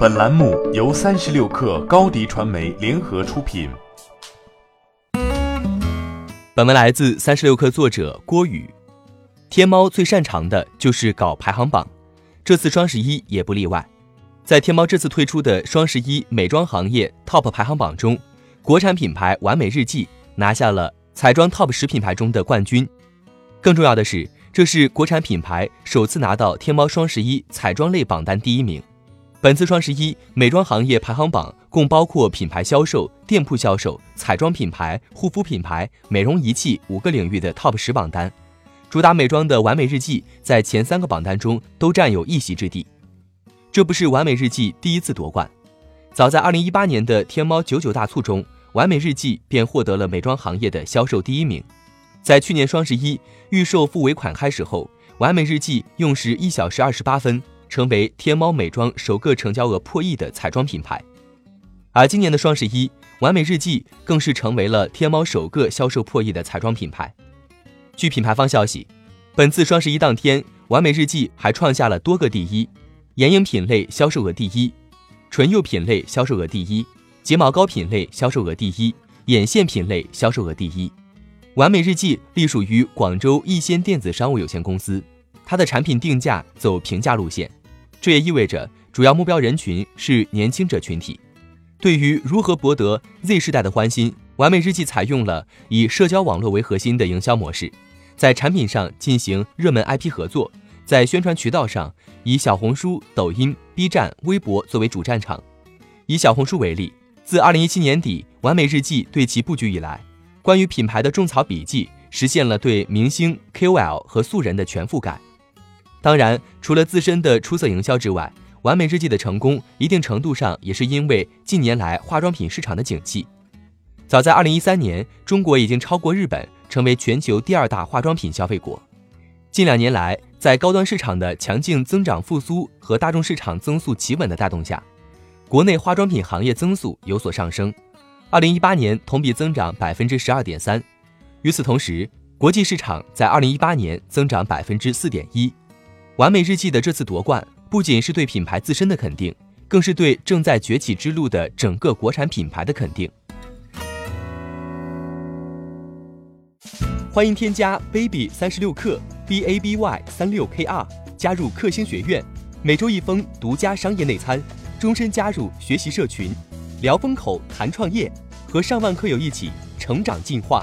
本栏目由三十六氪高低传媒联合出品。本文来自三十六氪作者郭宇。天猫最擅长的就是搞排行榜，这次双十一也不例外。在天猫这次推出的双十一美妆行业 TOP 排行榜中，国产品牌完美日记拿下了彩妆 TOP 十品牌中的冠军。更重要的是，这是国产品牌首次拿到天猫双十一彩妆类榜单第一名。本次双十一美妆行业排行榜共包括品牌销售、店铺销售、彩妆品牌、护肤品牌、美容仪器五个领域的 TOP 十榜单。主打美妆的完美日记在前三个榜单中都占有一席之地。这不是完美日记第一次夺冠，早在二零一八年的天猫九九大促中，完美日记便获得了美妆行业的销售第一名。在去年双十一预售付尾款开始后，完美日记用时一小时二十八分，成为天猫美妆首个成交额破亿的彩妆品牌。而今年的双十一，完美日记更是成为了天猫首个销售破亿的彩妆品牌。据品牌方消息，本次双十一当天，完美日记还创下了多个第一：眼影品类销售额第一，唇釉品类销售额第一，睫毛膏品类销售额第一，眼线品类销售额第一。完美日记隶属于广州逸仙电子商务有限公司，它的产品定价走平价路线，这也意味着主要目标人群是年轻者群体。对于如何博得 Z 世代的欢心，完美日记采用了以社交网络为核心的营销模式，在产品上进行热门 IP 合作，在宣传渠道上以小红书、抖音、B 站、微博作为主战场。以小红书为例，自2017年底完美日记对其布局以来。关于品牌的种草笔记实现了对明星、KOL 和素人的全覆盖。当然，除了自身的出色营销之外，完美日记的成功一定程度上也是因为近年来化妆品市场的景气。早在2013年，中国已经超过日本，成为全球第二大化妆品消费国。近两年来，在高端市场的强劲增长复苏和大众市场增速企稳的带动下，国内化妆品行业增速有所上升。二零一八年同比增长百分之十二点三，与此同时，国际市场在二零一八年增长百分之四点一。完美日记的这次夺冠，不仅是对品牌自身的肯定，更是对正在崛起之路的整个国产品牌的肯定。欢迎添加 baby 三十六克 b a b y 三六 k r 加入克星学院，每周一封独家商业内参，终身加入学习社群。聊风口谈创业，和上万课友一起成长进化。